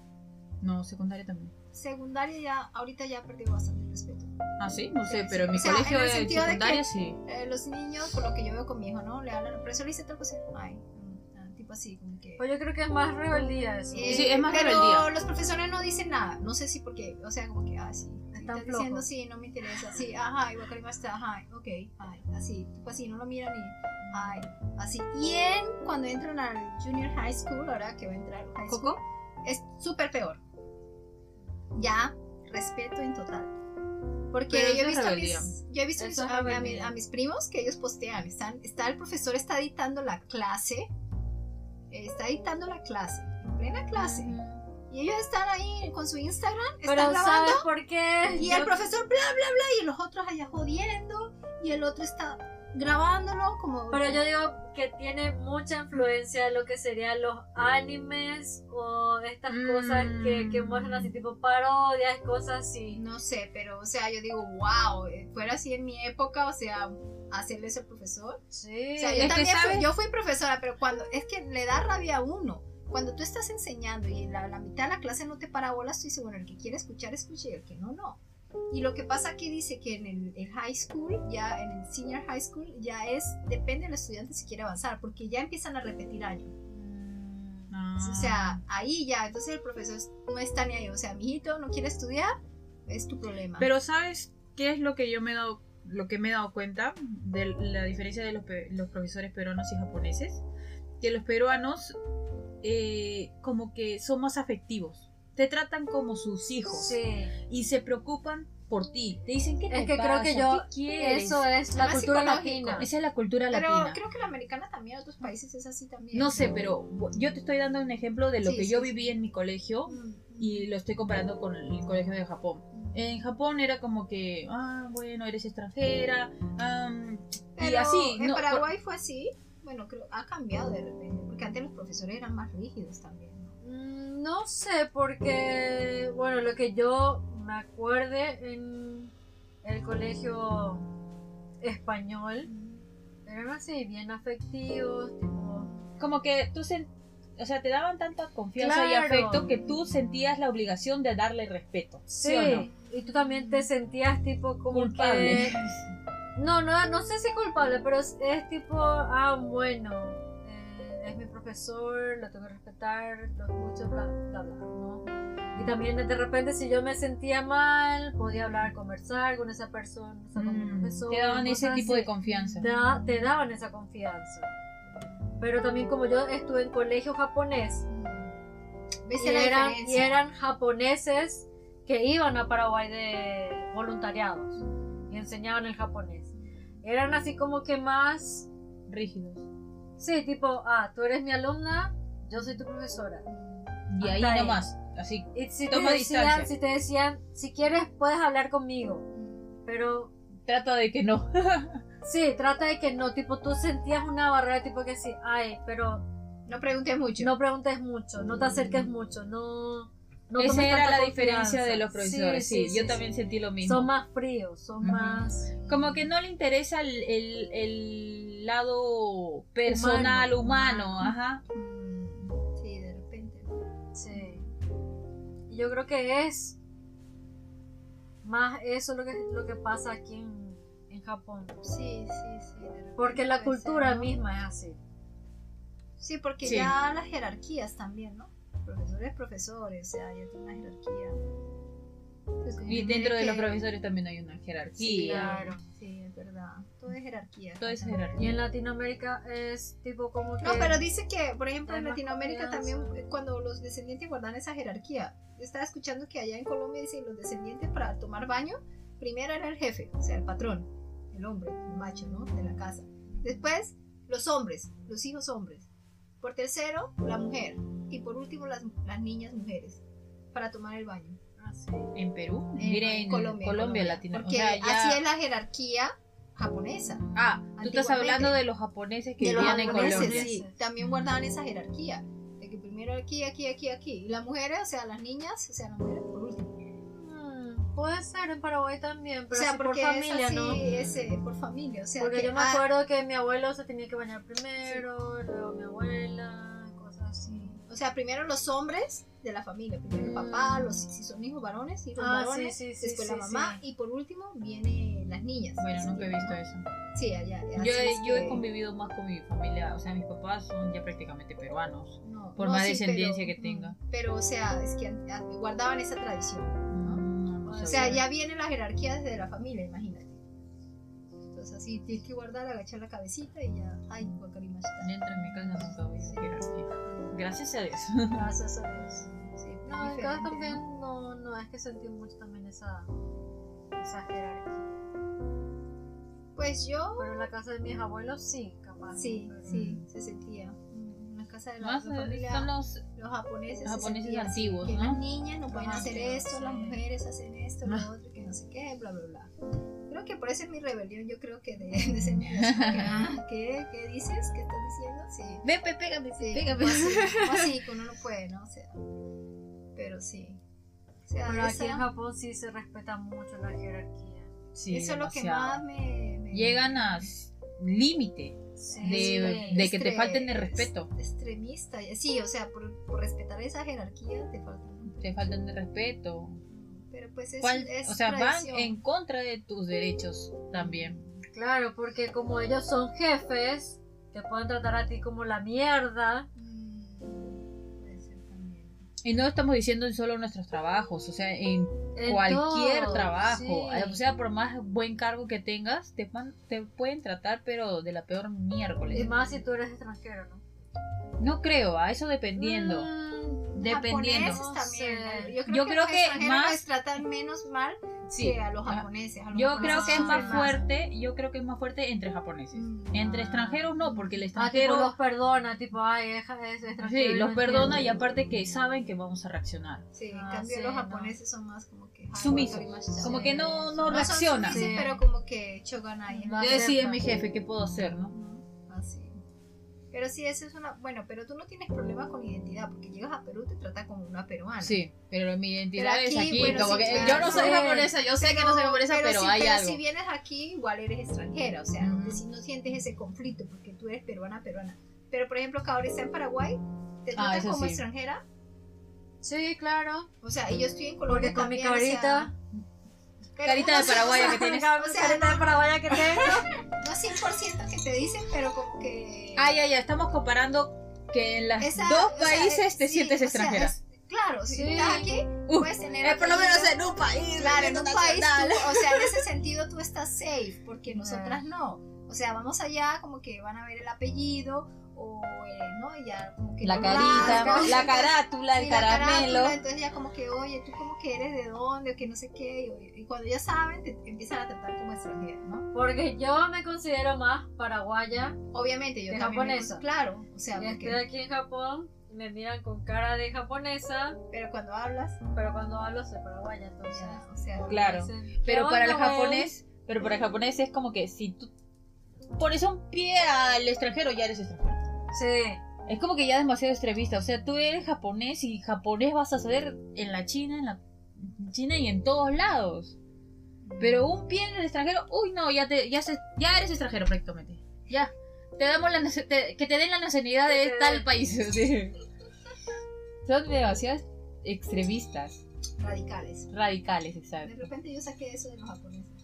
No, secundaria también. Secundaria ya, ahorita ya perdido bastante respeto. Ah, sí, no sé, Sí, pero en o mi sea, colegio en el de sentido de secundaria que- sí. Eh, los niños, por lo que yo veo con mi hijo, ¿no? Le hablan al profesor y dice tal cosa. Ay, mm, ah, tipo así, como que. Pues yo creo que es más rebeldía eso. Eh, Sí, es más pero rebeldía. los profesores no dicen nada. No sé si porque, o sea, como que, ah, sí. Están Están diciendo, sí, no me interesa. Sí, ajá, y wakarimashita, ajá, ok, ay, así, tipo así, no lo miran y, ay, así. Y en, cuando entran al junior high school, ahora que va a entrar al high school, ¿Coco? es súper peor. Ya, respeto en total. Porque yo he visto, a mis, yo he visto a, a mi- rebeldía. a mis primos que ellos postean, están, está el profesor está dictando la clase, está dictando la clase, en plena clase, y ellos están ahí con su Instagram, están Pero grabando, ¿sabes por qué? y Yo- el profesor bla bla bla, y los otros allá jodiendo, y el otro está grabándolo como... Pero yo digo que tiene mucha influencia lo que serían los animes o estas Mm. cosas que, que muestran así tipo parodias, cosas así. No sé, pero o sea, yo digo, wow, eh, fuera así en mi época, o sea, hacerle eso al profesor. Sí. O sea, yo Es también fui, yo fui profesora, pero cuando es que le da rabia a uno. Cuando tú estás enseñando y la, la mitad de la clase no te para bolas, tú dices, bueno, el que quiere escuchar, escuche y el que no, no. Y lo que pasa aquí dice que en el, el high school, ya en el senior high school, ya es, depende del estudiante si quiere avanzar, porque ya empiezan a repetir años. Mm. Ah. O sea, ahí ya, entonces el profesor no está ni ahí. O sea, mi hijito no quiere estudiar, es tu problema. Pero ¿sabes qué es lo que yo me he dado, lo que me he dado cuenta de la diferencia de los, los profesores peruanos y japoneses? Que los peruanos eh, como que son más afectivos. Te tratan como sus hijos Sí. y se preocupan por ti. Te dicen que Es que creo que yo, eso es la cultura latina. Esa es la cultura Pero latina. creo que la americana también, en otros países es así también. No sé, pero yo te estoy dando un ejemplo de lo Sí, que sí, yo sí. viví en mi colegio Mm, y lo estoy comparando con el colegio de Japón. mm. En Japón era como que, ah, bueno, eres extranjera, y Pero así. En no, Paraguay fue así. Bueno, creo ha cambiado de repente. Porque antes los profesores eran más rígidos también. ¿no? Mm, No sé, porque, bueno, lo que yo me acuerde en el colegio español, eran así, bien afectivos, tipo... como que tú sen- o sea, te daban tanta confianza y afecto que tú sentías la obligación de darle respeto. ¿Sí, Sí, o no? y tú también te sentías tipo como Culpable. que... No, no, no sé si culpable, pero es, es tipo, ah, bueno, es mi profesor, lo tengo que respetar, lo escucho, bla, bla, bla, ¿no? Y también de repente si yo me sentía mal, podía hablar, conversar con esa persona, o sea, con mi Mm, profesor. te daban ese tipo así. de confianza. Te, da- te daban esa confianza. Pero también como yo estuve en colegio japonés, ¿Ves y la eran, y eran japoneses que iban a Paraguay de voluntariados y enseñaban el japonés. Eran así como que más, Rígidos. Sí, tipo, ah, tú eres mi alumna, yo soy tu profesora. Y ahí Hasta ahí. nomás, así. Y si te, Toma decían, distancia. si te decían, si quieres puedes hablar conmigo, pero Trata de que no. *laughs* sí, trata de que no, tipo, tú sentías una barrera, tipo que sí, ay, pero No preguntes mucho. no preguntes mucho, no te acerques mucho, no... no Esa tomes era tanta la diferencia confianza. de los profesores. Sí, yo también sí. sentí lo mismo. Son más fríos, son Ujú. más... Como que no le interesa el, el- el lado personal, Humano, humano, ajá. Mm, Sí, de repente. Sí. Yo creo que es más eso lo que, lo que pasa aquí en, en Japón. Sí, sí, sí. Porque la cultura ser, ¿no? misma es así. Sí, porque Sí. ya las jerarquías también, ¿no? Profesores, profesores, o sea, ya tiene una jerarquía. Pues, Y dentro de los profesores también hay una Sí, jerarquía. claro. Sí. Todo es jerarquía. Todo es jerarquía. Y en Latinoamérica es tipo como que. No, pero dice que, por ejemplo, en Latinoamérica confianza. también, cuando los descendientes guardan esa jerarquía, yo estaba escuchando que allá en Colombia dicen los descendientes para tomar baño, primero era el jefe, o sea, el patrón, el hombre, el macho, ¿no? De la casa. Después, los hombres, los hijos hombres. Por tercero, la mujer. Y por último, las, las niñas mujeres, para tomar el baño. Ah, sí. En Perú, En diré en Colombia, Colombia, Latino. Porque o sea, ya- así es la jerarquía japonesa. Ah, tú estás hablando de los japoneses que vivían en Colombia. sí, también guardaban esa jerarquía. De que primero aquí, aquí, aquí, aquí. Y las mujeres, o sea, las niñas, o sea, las mujeres por último. Mm, puede ser en Paraguay también, O pero sea, así por familia, es así, ¿no? es, eh, por familia. O sea, Porque que, yo me ah, acuerdo que mi abuelo se tenía que bañar primero, luego mi abuela, cosas así. O sea, primero los hombres de la familia. Primero el papá, los, si son hijos varones, hijos Mm. Ah, varones. sí, sí, sí, después sí, la mamá. sí. Y por último vienen las niñas. Bueno, nunca he visto ¿no? eso. Sí, allá. Yo, he, yo he que- convivido más con mi familia, o sea, mis papás son ya prácticamente peruanos. no, por no, más sí, descendencia pero- que tenga. mm, Pero, o sea, es que an- an- guardaban esa tradición. Mm, no O sea, ya viene la jerarquía desde la familia, imagínate. Entonces, así tienes que guardar, agachar la cabecita y ya. Ay, guacarimashita. Dentro de mi casa nunca había Sí. jerarquía. Gracias a Dios. *laughs* Gracias a Dios. Sí, No, en casa diferente, también ¿no? no, no es que sentí mucho también esa, esa jerarquía. Pues yo, Pero en la casa de mis abuelos sí, capaz. sí, pero- sí, se sentía. Mm, En la casa de la, Más la eh, familia, son los los japoneses, los se japoneses así, antiguos, que ¿no? las niñas no pueden Los hacer esto, las sí. mujeres hacen esto, lo Ah. otro, que no sé qué, bla, bla, bla. Creo que por eso es mi rebelión, yo creo que de, de ese niño, *laughs* ah, ¿qué, ¿Qué dices? ¿Qué estás diciendo? Sí. Ven, pégame, Sí, pégame. así, como así, que uno no puede, ¿no? O sea, pero sí. O sea, Pero aquí esa- en Japón sí se respeta mucho la jerarquía. Sí, eso es lo que demasiado. más me- Llegan a límite Sí, de, sí. de que te falten el respeto. Extremista. Sí, o sea, por, por respetar esa jerarquía te faltan. Te faltan el respeto. Pero pues es, o sea, van en contra de tus derechos también. Claro, porque como ellos son jefes, te pueden tratar a ti como la mierda. Y no estamos diciendo en solo nuestros trabajos, o sea, en En cualquier todo, trabajo. sí. O sea, por más buen cargo que tengas, te, van- te pueden tratar, pero de la peor Y miércoles. más si tú eres extranjero, ¿no? No creo, a eso dependiendo. Mm, Dependiendo. Japoneses también. No. Yo creo Yo que, creo que más- tratan menos mal Sí. que a los Ah, japoneses. A los Yo japoneses creo que es sufren más fuerte, yo creo que es más fuerte entre japoneses. Mm. Entre Ah. extranjeros no, porque el Ah, tipo, extranjero los perdona, tipo, ay, es, es extranjero. sí, y los no perdona y entiende. aparte que saben que vamos a reaccionar. Sí, en Ah, cambio sí, los no. japoneses son más como que... ay, Sumisos, como que no, no No son reaccionan. sumisos, Sí. pero como que choganai. No Yo decía mi jefe, ¿qué puedo hacer, no? Así. Pero sí, eso es una... Bueno, pero tú no tienes problemas con identidad, porque llegas a Perú te trata como una peruana. Sí, pero mi identidad Pero es aquí, bueno, como sí, que claro, yo no soy japonesa, yo sé que no soy japonesa, pero, sí, hay pero algo. si vienes aquí, igual eres extranjera, o sea, Mm. si no sientes ese conflicto, porque tú eres peruana, peruana. Pero, por ejemplo, que ahora está en Paraguay, te Ah, tratan como sí. extranjera, Sí, claro. o sea, y yo estoy en Colombia Porque con mi también, o sea, carita. Pero Carita de paraguaya que tienes. Carita *laughs* O sea, carita de paraguaya que tengo. No 100% que te dicen, pero como que... Ah, ya, ya, estamos comparando que en los dos sea, países te sí, sientes sea, extranjera. es- claro, si Sí. estás aquí, Uh, puedes tener... eh, por lo menos en un país. Claro, en un país, tú- o sea, en ese sentido tú estás safe, porque *laughs* nosotras no. O sea, vamos allá como que van a ver el apellido, o, eh, ¿no? Y ya como que La carita, *laughs* la carátula, el caramelo. carátula, entonces ya como que, oye, tú como que eres de dónde, o que no sé qué, y, y cuando ya saben, te empiezan a tratar como extranjera, ¿no? Porque yo me considero más paraguaya. Obviamente, yo ¿De también me japonesa? considero- claro, o sea, Y estoy porque, aquí en Japón me miran con cara de japonesa, pero cuando hablas, pero cuando hablo soy paraguaya, entonces. ya, o sea, Claro. dicen, ¿qué Pero para el japonés, pero para el japonés es como que si tú pones un pie al extranjero, ya eres extranjero. Sí. Es como que ya demasiado extremista. O sea, tú eres japonés y japonés vas a saber en la China, en la China y en todos lados. Pero un pie en el extranjero, uy no, ya te, ya se, ya eres extranjero prácticamente. Ya. Te damos la te- que te den la nacionalidad de tal país. *laughs* sí. Son demasiadas extremistas, radicales. radicales, De exacto. repente yo saqué eso de los japoneses.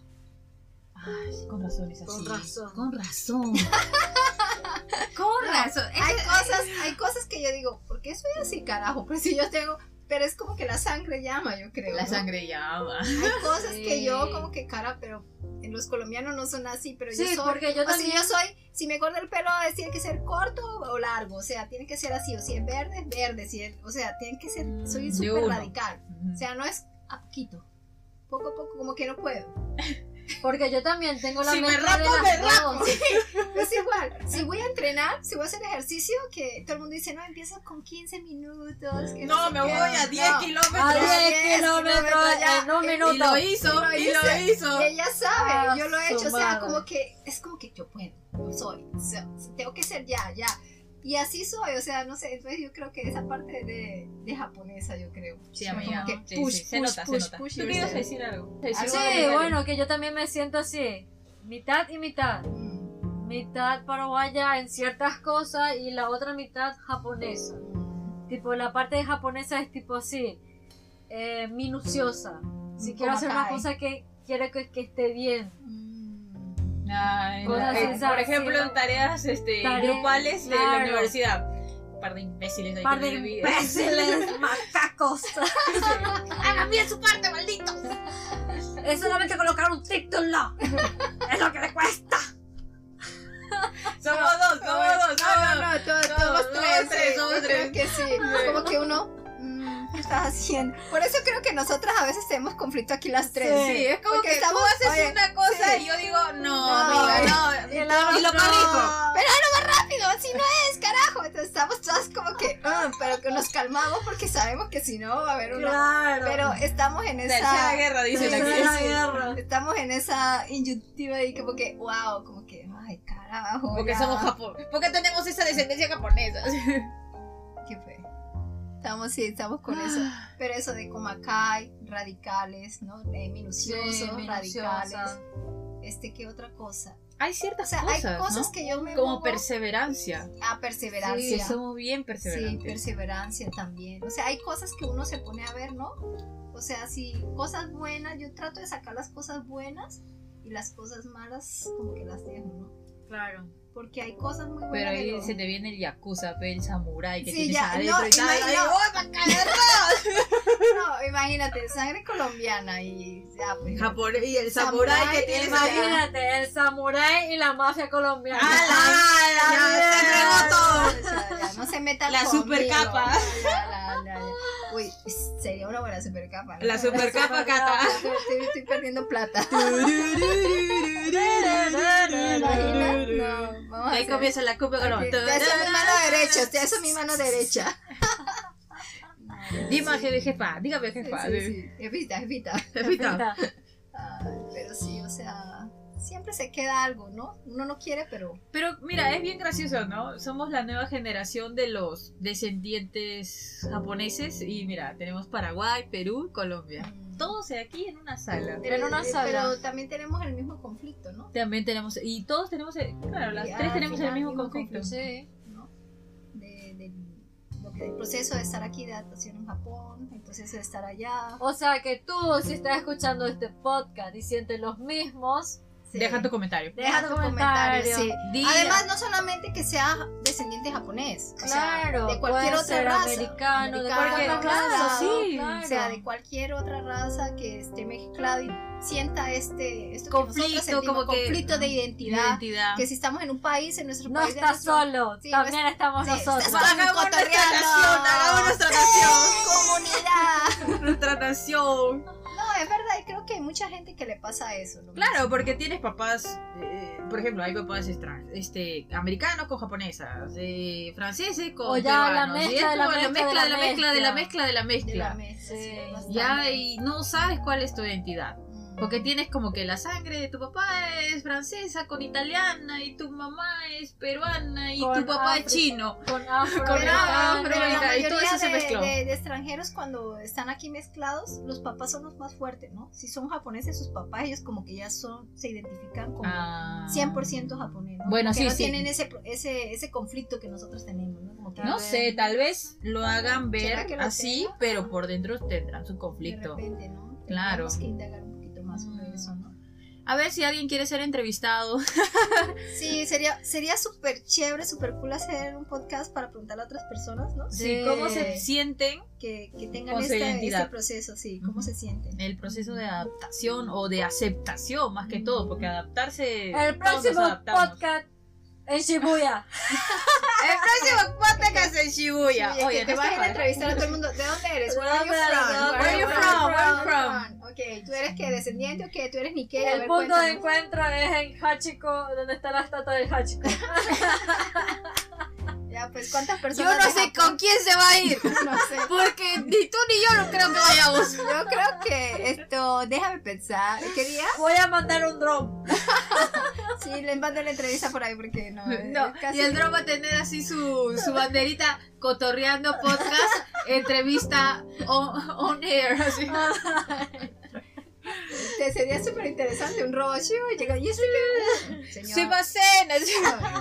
Ay, con razón es así. Con razón. Con razón. *laughs* Con No, razón. hay cosas, hay cosas que yo digo, ¿por qué soy así, carajo? Pero si yo tengo, pero es como que la sangre llama, yo creo. La ¿no? sangre llama. Hay cosas que yo como que cara, pero en los colombianos no son así, pero Sí, yo soy, porque yo o sea, yo soy, si me corta el pelo es, tiene que ser corto o largo, o sea, tiene que ser así, o si es verde, es verde, si es- o sea, tiene que ser, soy De súper radical, o sea, no es a poquito, poco a poco, como que no puedo. Porque yo también tengo la Si me mezcla de rapo, las me dos. *laughs* Es igual, si voy a entrenar, si voy a hacer ejercicio, que todo el mundo dice, no, empieza con 15 minutos. Que No, sé me qué". voy a 10 No. kilómetros. A 10 10 kilómetros kilómetros ya. en un Y minuto. Y lo hizo, lo y lo hizo. Y ella sabe, Ah, yo lo he hecho, o sea, como que es como que yo puedo, yo soy, o sea, tengo que ser ya, ya. Y así soy, o sea, no sé, entonces yo creo que esa parte de, de japonesa, yo creo. Sí, amiga. como que Sí, push, sí, se push, nota, se push, nota. push ¿Tú qué ibas a yourself. decir algo? Sí, de- bueno, que yo también me siento así. Mitad y mitad. Mm, Mitad paraguaya en ciertas cosas y la otra mitad japonesa. mm. Tipo, la parte japonesa es tipo así, eh, minuciosa. Si quiero hacer una cosa que quiero que, que esté bien. Mm. Cosas esas, por ejemplo, sí. en tareas este, Tareas, grupales de la universidad. Un par de imbéciles ahí Par de no imbéciles, *laughs* macacos. Hagan bien su parte, malditos. Es solamente colocar un título. es lo que le cuesta. Somos dos, somos dos, No, somos no, no, todos, No, somos somos tres, tres, somos creo tres. que sí. Como que uno, mm, ¿qué estás haciendo? Por eso creo que nosotras a veces tenemos conflicto aquí las tres. Sí. Sí, es como Porque que estamos- tú haces oye, una cosa sí. y yo digo, no, No, amiga, y- no. y Y, la lo corrijo. Pero no más rápido, así no es, carajo. Entonces estamos todas como que, ah, pero que nos calmamos porque sabemos que si no va a haber una. Claro. Pero estamos en Tercera esa. guerra, aquí. sí, Tercera sí. guerra. Estamos en esa inyuntiva y como que, wow, como que, ay, carajo. Porque ya. somos Japón. Porque tenemos esa descendencia japonesa. *laughs* Estamos, sí, estamos con eso. Pero eso de Komakai, radicales, ¿no? Eh, minuciosos, Sí, minuciosa. radicales. Este, ¿qué otra cosa? Hay O ciertas sea, cosas, hay cosas ¿no? que yo me Como perseverancia. a Sí, perseverancia. somos bien Sí, perseverantes. perseverancia también. O sea, hay cosas que uno se pone a ver, ¿no? O sea, si cosas buenas, yo trato de sacar las cosas buenas y las cosas malas como que las dejo, ¿no? Claro. Porque hay cosas muy buenas. Pero ahí lo- se te viene el yakuza, el samurái que Sí, tienes ya, adentro no, y tal. ¡oh! *laughs* No, imagínate, sangre colombiana y ya, pues. Japón y el samurái que tienes imagínate. Imagínate, el samurái y la mafia colombiana. ¡Ala! Ya, se entregó todo. Ya, ya, no se metan La conmigo. supercapa. Ya, la- la- ya. Uy, sería una buena supercapa. ¿no? La supercapa cata. Estoy, estoy- perdiendo plata. *laughs* *laughs* ¿Imaginas? No, vamos Ahí comienza la cumbia con Ok, Eso es mi mano derecha, eso es mi mano derecha. Dime, Sí. jefa, dígame, jefa. sí, sí. Jefita. Jefita. *laughs* Ay, pero sí, o sea, siempre se queda algo, ¿no? Uno no quiere, pero Pero mira, es bien gracioso, ¿no? Somos la nueva generación de los descendientes japoneses y mira, tenemos Paraguay, Perú, Colombia. Mm. Todos aquí en una sala. Pero en una eh, sala. Pero también tenemos el mismo conflicto, ¿no? También tenemos, y todos tenemos, el- claro, las Y tres tenemos el mismo mismo conflicto. conflicto. Sí. ¿no? De, de lo que el proceso de estar aquí de adaptación en Japón, el proceso de estar allá. O sea que tú, si estás escuchando este podcast y sientes los mismos, Sí. Deja tu comentario. Deja tu comentario, comentario. sí. Di- Además, no solamente que sea descendiente japonés, o sea, claro, de cualquier puede otra ser raza. americano, de cualquier otra raza, sí. claro. O sea, de cualquier otra raza que esté mezclado y sienta este esto que nosotros conflicto, sentimos, como que conflicto de identidad, identidad. que si estamos en un país, en nuestro No país, estás nuestro- solo, Sí, también estamos sí, nosotros. Hagamos nuestra nación, hagamos nuestra comunidad. Nuestra nación. No, es verdad, y creo que hay mucha gente que le pasa eso. ¿no? Claro, porque tienes papás, eh, por ejemplo, hay papás este, americanos con japonesas, eh, franceses con O ya la peruanos, y mezcla de la como mezcla de mezcla la de la mezcla de la mezcla. mezcla de la de la mezcla. Sí. Ya, y no sabes cuál es tu identidad. Porque tienes como que la sangre de tu papá es francesa con italiana y tu mamá es peruana y Con tu papá África. es chino. Con Afroamericano, y todo eso se de, mezcló. de- de extranjeros cuando están aquí mezclados, los papás son los más fuertes, ¿no? Si son japoneses, sus papás, ellos como que ya son, se identifican como Ah. 100% japonés, ¿no? Bueno, sí, no sí. tienen ese, ese, ese conflicto que nosotros tenemos, ¿no? Como que No vez. sé, tal vez lo hagan ¿Será ver así, tenga? pero por dentro tendrán su de conflicto. repente, ¿no? Claro. Que más sobre Mm. eso, ¿no? A ver si alguien quiere ser entrevistado. *laughs* Sí, sería sería súper chévere, súper cool hacer un podcast para preguntarle a otras personas, ¿no? Sí, De- cómo se sienten Que, que tengan este, este proceso, sí, cómo se sienten. el proceso de adaptación o de aceptación más que todo, porque adaptarse. El próximo podcast en Shibuya. El próximo podcast en Shibuya. Oye, que te vas a entrevistar a todo el mundo. ¿De dónde eres? ¿De Where are you dónde eres? from? Where are you from? Where are you from? Ok, ¿tú eres qué? ¿Descendiente o qué? ¿Tú eres Nikkei? El ver, punto de encuentro es en Hachiko, donde está la estatua del Hachiko. *laughs* Ya, pues, ¿cuántas Yo personas no de sé Japón? con quién se va a ir. *laughs* No sé. Porque ni tú ni yo no creo que vayamos. Yo creo que esto, déjame pensar. ¿Qué día? Voy a mandar un drone. *laughs* Sí, les mando la entrevista por ahí porque no. No, es casi- y el drone va a tener así su, su banderita cotorreando podcast, entrevista on, on air. Así. *laughs* Te sería súper interesante un robot chivo y llega. ¿Y este qué? Señor, Suimasen, así.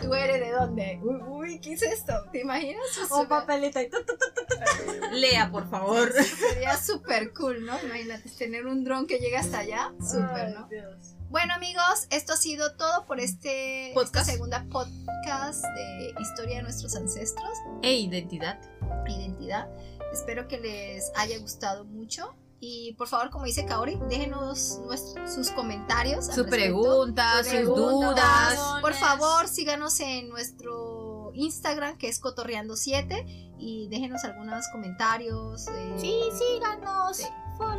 ¿tú eres de dónde? Uy, uy, ¿qué es esto? ¿Te imaginas? Un papelito y tu, tu, tu. Lea, por favor. *laughs* Sería súper cool, ¿no? Imagínate tener un dron que llegue hasta allá. Súper, ¿no? Dios. Bueno, amigos, esto ha sido todo por este Podcast. esta segunda podcast de historia de nuestros ancestros E identidad. identidad. Espero que les haya gustado mucho. Y por favor, como dice Kaori, déjenos nuestros- sus comentarios. Sus preguntas, Sus dudas. Por favor, síganos en nuestro Instagram, que es Cotorreando7, y déjenos algunos comentarios. eh, síganos. Sí.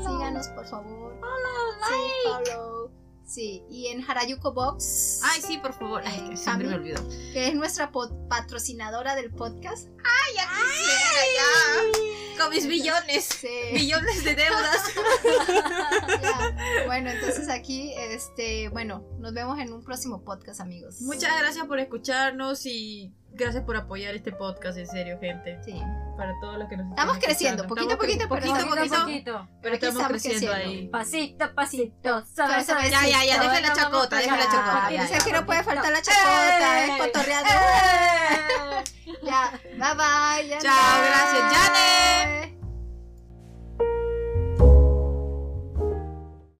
Síganos, por favor. Sí, follow. Sí, y en Harayuko Box, Ay, sí, por favor. Ay, que siempre me olvido. que es nuestra patrocinadora del podcast. Con mis billones. Sí. Billones de deudas. *laughs* Ya. Bueno, entonces aquí, este, bueno, nos vemos en un próximo podcast, amigos. Muchas gracias por escucharnos y gracias por apoyar este podcast, en serio, gente. Sí. Para todos los que nos Estamos creciendo, poquito a poquito, poquito, a poquito poquito, poquito. pero estamos estamos creciendo creciendo. ahí. Pasito, pasito. Ya, ya, ya, deja la chacota, deja la chacota, que no puede faltar la chacota, ¡Eh! es cotorreando. ¡Eh! *laughs* Ya, bye bye. Chao, gracias, Janet.